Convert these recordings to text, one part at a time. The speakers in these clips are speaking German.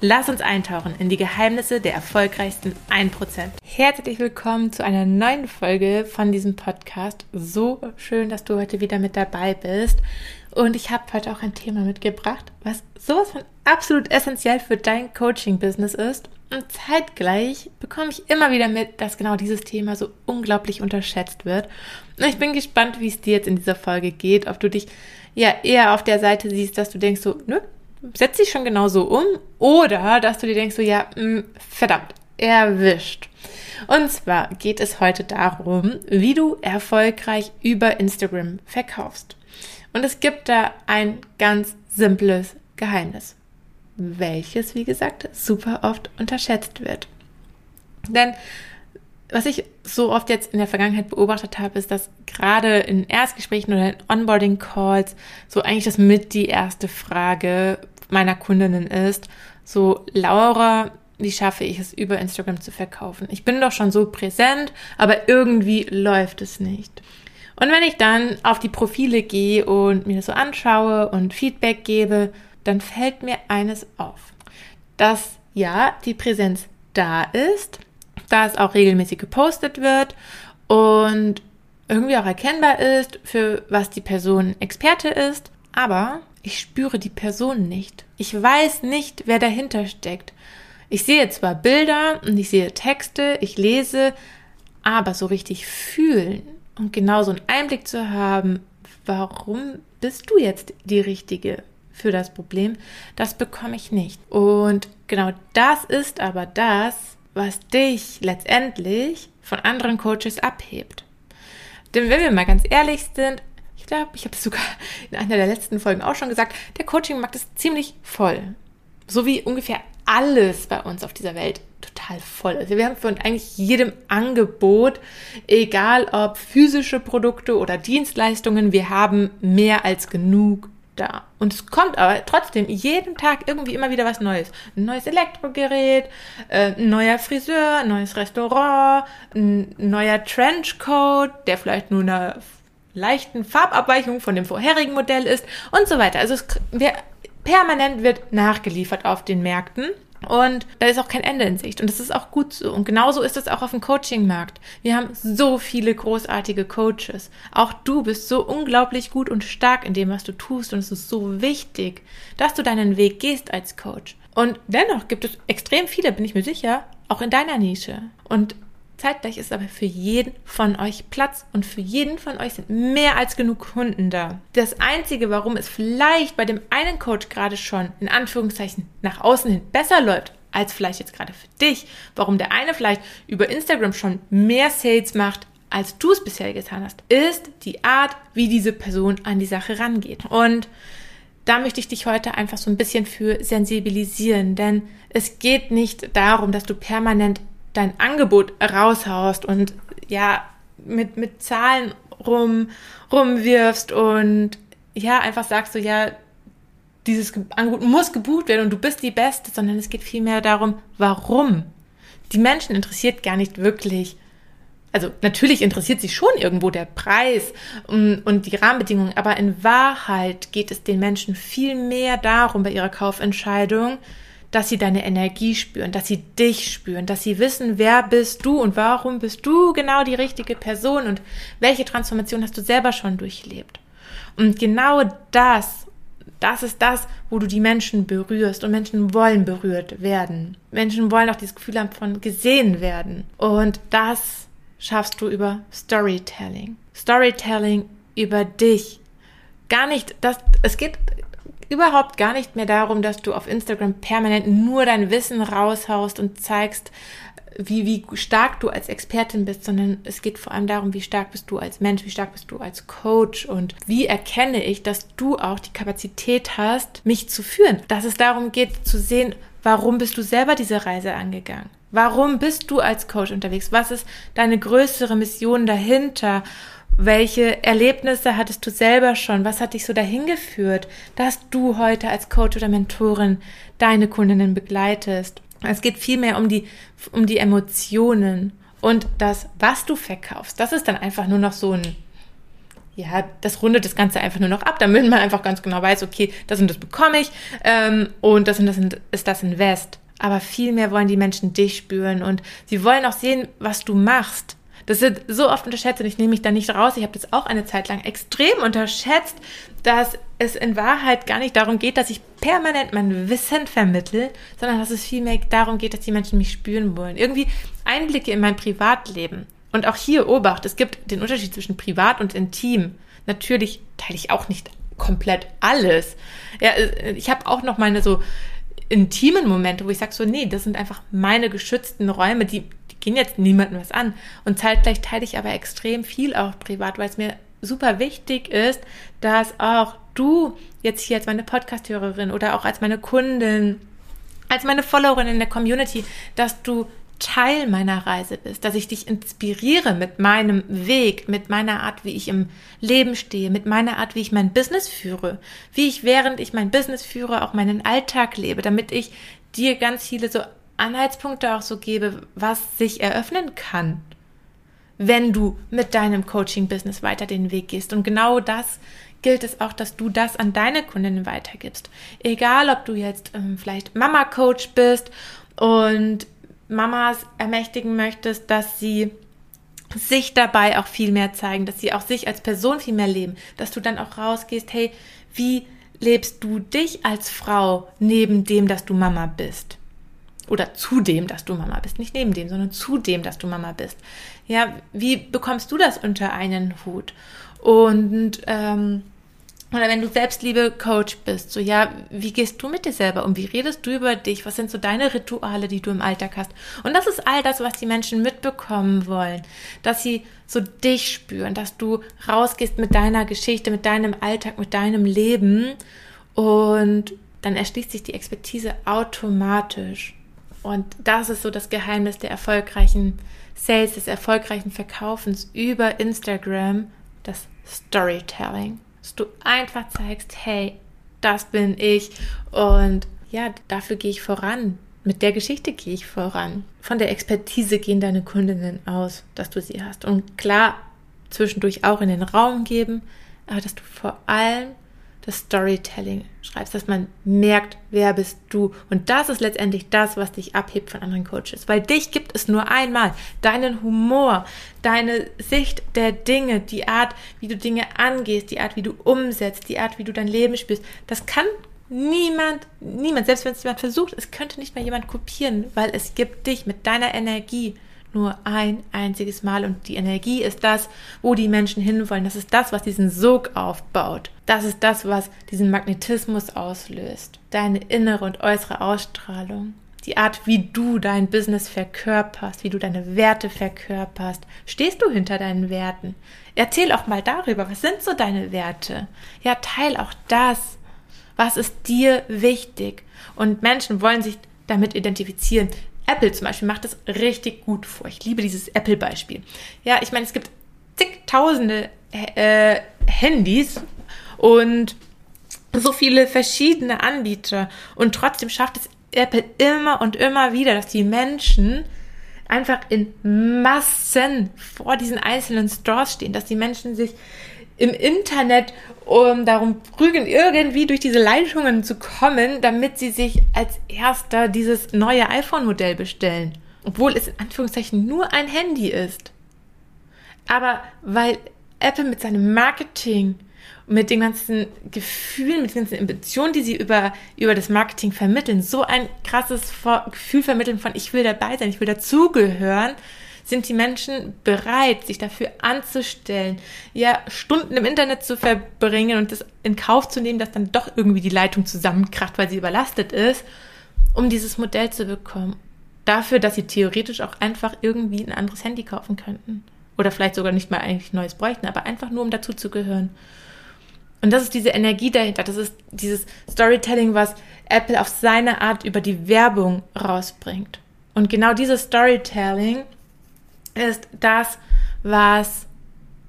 Lass uns eintauchen in die Geheimnisse der erfolgreichsten 1%. Herzlich willkommen zu einer neuen Folge von diesem Podcast. So schön, dass du heute wieder mit dabei bist. Und ich habe heute auch ein Thema mitgebracht, was sowas von absolut essentiell für dein Coaching-Business ist. Und zeitgleich bekomme ich immer wieder mit, dass genau dieses Thema so unglaublich unterschätzt wird. Und ich bin gespannt, wie es dir jetzt in dieser Folge geht, ob du dich ja eher auf der Seite siehst, dass du denkst so, nö, setz dich schon genauso um oder dass du dir denkst so, ja, mh, hm, verdammt, erwischt. Und zwar geht es heute darum, wie du erfolgreich über Instagram verkaufst. Und es gibt da ein ganz simples Geheimnis, welches, wie gesagt, super oft unterschätzt wird. Denn was ich so oft jetzt in der Vergangenheit beobachtet habe, ist, dass gerade in Erstgesprächen oder in Onboarding-Calls so eigentlich das mit die erste Frage meiner Kundinnen ist, so Laura, wie schaffe ich es über Instagram zu verkaufen? Ich bin doch schon so präsent, aber irgendwie läuft es nicht. Und wenn ich dann auf die Profile gehe und mir das so anschaue und Feedback gebe, dann fällt mir eines auf. Dass ja, die Präsenz da ist, da es auch regelmäßig gepostet wird und irgendwie auch erkennbar ist, für was die Person Experte ist, aber ich spüre die Person nicht. Ich weiß nicht, wer dahinter steckt. Ich sehe zwar Bilder und ich sehe Texte, ich lese, aber so richtig fühlen und genau so einen Einblick zu haben, warum bist du jetzt die Richtige für das Problem, das bekomme ich nicht. Und genau das ist aber das, was dich letztendlich von anderen Coaches abhebt. Denn wenn wir mal ganz ehrlich sind, ich glaube, ich habe es sogar in einer der letzten Folgen auch schon gesagt, der Coaching-Markt ist ziemlich voll. So wie ungefähr alles bei uns auf dieser Welt total voll ist. Wir haben von eigentlich jedem Angebot, egal ob physische Produkte oder Dienstleistungen, wir haben mehr als genug da. Und es kommt aber trotzdem jeden Tag irgendwie immer wieder was Neues. Ein neues Elektrogerät, äh, ein neuer Friseur, ein neues Restaurant, ein neuer Trenchcoat, der vielleicht nur einer leichten Farbabweichung von dem vorherigen Modell ist und so weiter. Also es, wir, permanent wird nachgeliefert auf den Märkten. Und da ist auch kein Ende in Sicht. Und das ist auch gut so. Und genauso ist es auch auf dem Coaching-Markt. Wir haben so viele großartige Coaches. Auch du bist so unglaublich gut und stark in dem, was du tust. Und es ist so wichtig, dass du deinen Weg gehst als Coach. Und dennoch gibt es extrem viele, bin ich mir sicher, auch in deiner Nische. Und Zeitgleich ist aber für jeden von euch Platz und für jeden von euch sind mehr als genug Kunden da. Das Einzige, warum es vielleicht bei dem einen Coach gerade schon in Anführungszeichen nach außen hin besser läuft, als vielleicht jetzt gerade für dich, warum der eine vielleicht über Instagram schon mehr Sales macht, als du es bisher getan hast, ist die Art, wie diese Person an die Sache rangeht. Und da möchte ich dich heute einfach so ein bisschen für sensibilisieren, denn es geht nicht darum, dass du permanent dein Angebot raushaust und ja, mit, mit Zahlen rum, rumwirfst und ja, einfach sagst du, ja, dieses Angebot muss gebucht werden und du bist die Beste, sondern es geht vielmehr darum, warum. Die Menschen interessiert gar nicht wirklich, also natürlich interessiert sie schon irgendwo der Preis und, und die Rahmenbedingungen, aber in Wahrheit geht es den Menschen viel mehr darum bei ihrer Kaufentscheidung, dass sie deine Energie spüren, dass sie dich spüren, dass sie wissen, wer bist du und warum bist du genau die richtige Person und welche Transformation hast du selber schon durchlebt. Und genau das, das ist das, wo du die Menschen berührst und Menschen wollen berührt werden. Menschen wollen auch dieses Gefühl haben von gesehen werden. Und das schaffst du über Storytelling. Storytelling über dich. Gar nicht, das, es geht überhaupt gar nicht mehr darum, dass du auf Instagram permanent nur dein Wissen raushaust und zeigst, wie, wie stark du als Expertin bist, sondern es geht vor allem darum, wie stark bist du als Mensch, wie stark bist du als Coach und wie erkenne ich, dass du auch die Kapazität hast, mich zu führen. Dass es darum geht zu sehen, warum bist du selber diese Reise angegangen? Warum bist du als Coach unterwegs? Was ist deine größere Mission dahinter? Welche Erlebnisse hattest du selber schon? Was hat dich so dahin geführt, dass du heute als Coach oder Mentorin deine Kundinnen begleitest? Es geht vielmehr um die, um die Emotionen und das, was du verkaufst. Das ist dann einfach nur noch so ein, ja, das rundet das Ganze einfach nur noch ab, damit man einfach ganz genau weiß, okay, das und das bekomme ich ähm, und das und das ist das Invest. Aber vielmehr wollen die Menschen dich spüren und sie wollen auch sehen, was du machst. Das wird so oft unterschätzt und ich nehme mich da nicht raus. Ich habe das auch eine Zeit lang extrem unterschätzt, dass es in Wahrheit gar nicht darum geht, dass ich permanent mein Wissen vermittel, sondern dass es vielmehr darum geht, dass die Menschen mich spüren wollen. Irgendwie Einblicke in mein Privatleben. Und auch hier Obacht, es gibt den Unterschied zwischen privat und intim. Natürlich teile ich auch nicht komplett alles. Ja, äh, ich habe auch noch meine so intimen Momente, wo ich sage so, nee, das sind einfach meine geschützten Räume, die, gehen jetzt niemandem was an. Und zeitgleich teile ich aber extrem viel auch privat, weil es mir super wichtig ist, dass auch du jetzt hier als meine Podcast-Hörerin oder auch als meine Kundin, als meine Followerin in der Community, dass du Teil meiner Reise bist, dass ich dich inspiriere mit meinem Weg, mit meiner Art, wie ich im Leben stehe, mit meiner Art, wie ich mein Business führe, wie ich während ich mein Business führe auch meinen Alltag lebe, damit ich dir ganz viele so Anhaltspunkte auch so gebe, was sich eröffnen kann, wenn du mit deinem Coaching-Business weiter den Weg gehst. Und genau das gilt es auch, dass du das an deine Kundinnen weitergibst. Egal, ob du jetzt ähm, vielleicht Mama-Coach bist und Mamas ermächtigen möchtest, dass sie sich dabei auch viel mehr zeigen, dass sie auch sich als Person viel mehr leben, dass du dann auch rausgehst, hey, wie lebst du dich als Frau neben dem, dass du Mama bist? Oder zu dem, dass du Mama bist, nicht neben dem, sondern zu dem, dass du Mama bist. Ja, wie bekommst du das unter einen Hut? Und ähm, oder wenn du Selbstliebe Coach bist, so ja, wie gehst du mit dir selber um? Wie redest du über dich? Was sind so deine Rituale, die du im Alltag hast? Und das ist all das, was die Menschen mitbekommen wollen, dass sie so dich spüren, dass du rausgehst mit deiner Geschichte, mit deinem Alltag, mit deinem Leben und dann erschließt sich die Expertise automatisch. Und das ist so das Geheimnis der erfolgreichen Sales, des erfolgreichen Verkaufens über Instagram, das Storytelling. Dass du einfach zeigst, hey, das bin ich und ja, dafür gehe ich voran. Mit der Geschichte gehe ich voran. Von der Expertise gehen deine Kundinnen aus, dass du sie hast. Und klar, zwischendurch auch in den Raum geben, aber dass du vor allem das Storytelling schreibst, dass man merkt, wer bist du. Und das ist letztendlich das, was dich abhebt von anderen Coaches. Weil dich gibt es nur einmal. Deinen Humor, deine Sicht der Dinge, die Art, wie du Dinge angehst, die Art, wie du umsetzt, die Art, wie du dein Leben spürst. Das kann niemand, niemand, selbst wenn es jemand versucht, es könnte nicht mal jemand kopieren, weil es gibt dich mit deiner Energie nur ein einziges Mal und die Energie ist das, wo die Menschen hinwollen. Das ist das, was diesen Sog aufbaut. Das ist das, was diesen Magnetismus auslöst. Deine innere und äußere Ausstrahlung. Die Art, wie du dein Business verkörperst, wie du deine Werte verkörperst. Stehst du hinter deinen Werten? Erzähl auch mal darüber, was sind so deine Werte? Ja, teil auch das. Was ist dir wichtig? Und Menschen wollen sich damit identifizieren. Apple zum Beispiel macht das richtig gut vor. Ich liebe dieses Apple-Beispiel. Ja, ich meine, es gibt zigtausende äh, Handys und so viele verschiedene Anbieter und trotzdem schafft es Apple immer und immer wieder, dass die Menschen einfach in Massen vor diesen einzelnen Stores stehen, dass die Menschen sich im Internet um darum prügeln, irgendwie durch diese Leitungen zu kommen, damit sie sich als erster dieses neue iPhone-Modell bestellen. Obwohl es in Anführungszeichen nur ein Handy ist. Aber weil Apple mit seinem Marketing, mit den ganzen Gefühlen, mit den ganzen Emotionen, die sie über, über das Marketing vermitteln, so ein krasses Gefühl vermitteln von ich will dabei sein, ich will dazugehören, sind die Menschen bereit, sich dafür anzustellen, ja, Stunden im Internet zu verbringen und das in Kauf zu nehmen, dass dann doch irgendwie die Leitung zusammenkracht, weil sie überlastet ist, um dieses Modell zu bekommen. Dafür, dass sie theoretisch auch einfach irgendwie ein anderes Handy kaufen könnten. Oder vielleicht sogar nicht mal eigentlich neues bräuchten, aber einfach nur, um dazu zu gehören. Und das ist diese Energie dahinter. Das ist dieses Storytelling, was Apple auf seine Art über die Werbung rausbringt. Und genau dieses Storytelling ist das, was,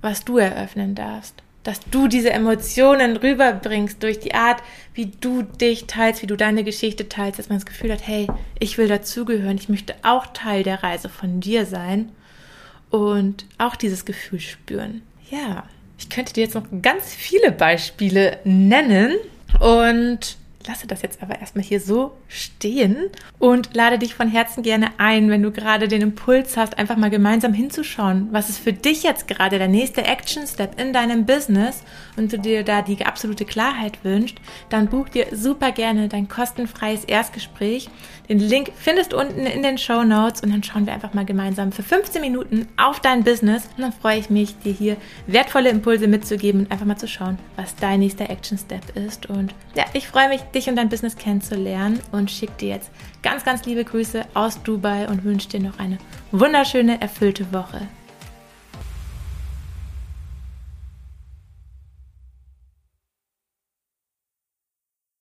was du eröffnen darfst. Dass du diese Emotionen rüberbringst durch die Art, wie du dich teilst, wie du deine Geschichte teilst, dass man das Gefühl hat, hey, ich will dazugehören, ich möchte auch Teil der Reise von dir sein und auch dieses Gefühl spüren. Ja, ich könnte dir jetzt noch ganz viele Beispiele nennen und lasse das jetzt aber erstmal hier so stehen und lade dich von Herzen gerne ein, wenn du gerade den Impuls hast, einfach mal gemeinsam hinzuschauen, was ist für dich jetzt gerade der nächste Action Step in deinem Business und du dir da die absolute Klarheit wünschst, dann buch dir super gerne dein kostenfreies Erstgespräch. Den Link findest du unten in den Show Notes und dann schauen wir einfach mal gemeinsam für 15 Minuten auf dein Business und dann freue ich mich, dir hier wertvolle Impulse mitzugeben und einfach mal zu schauen, was dein nächster Action Step ist und ja, ich freue mich, dich und dein Business kennenzulernen und schicke dir jetzt ganz, ganz liebe Grüße aus Dubai und wünsche dir noch eine wunderschöne, erfüllte Woche.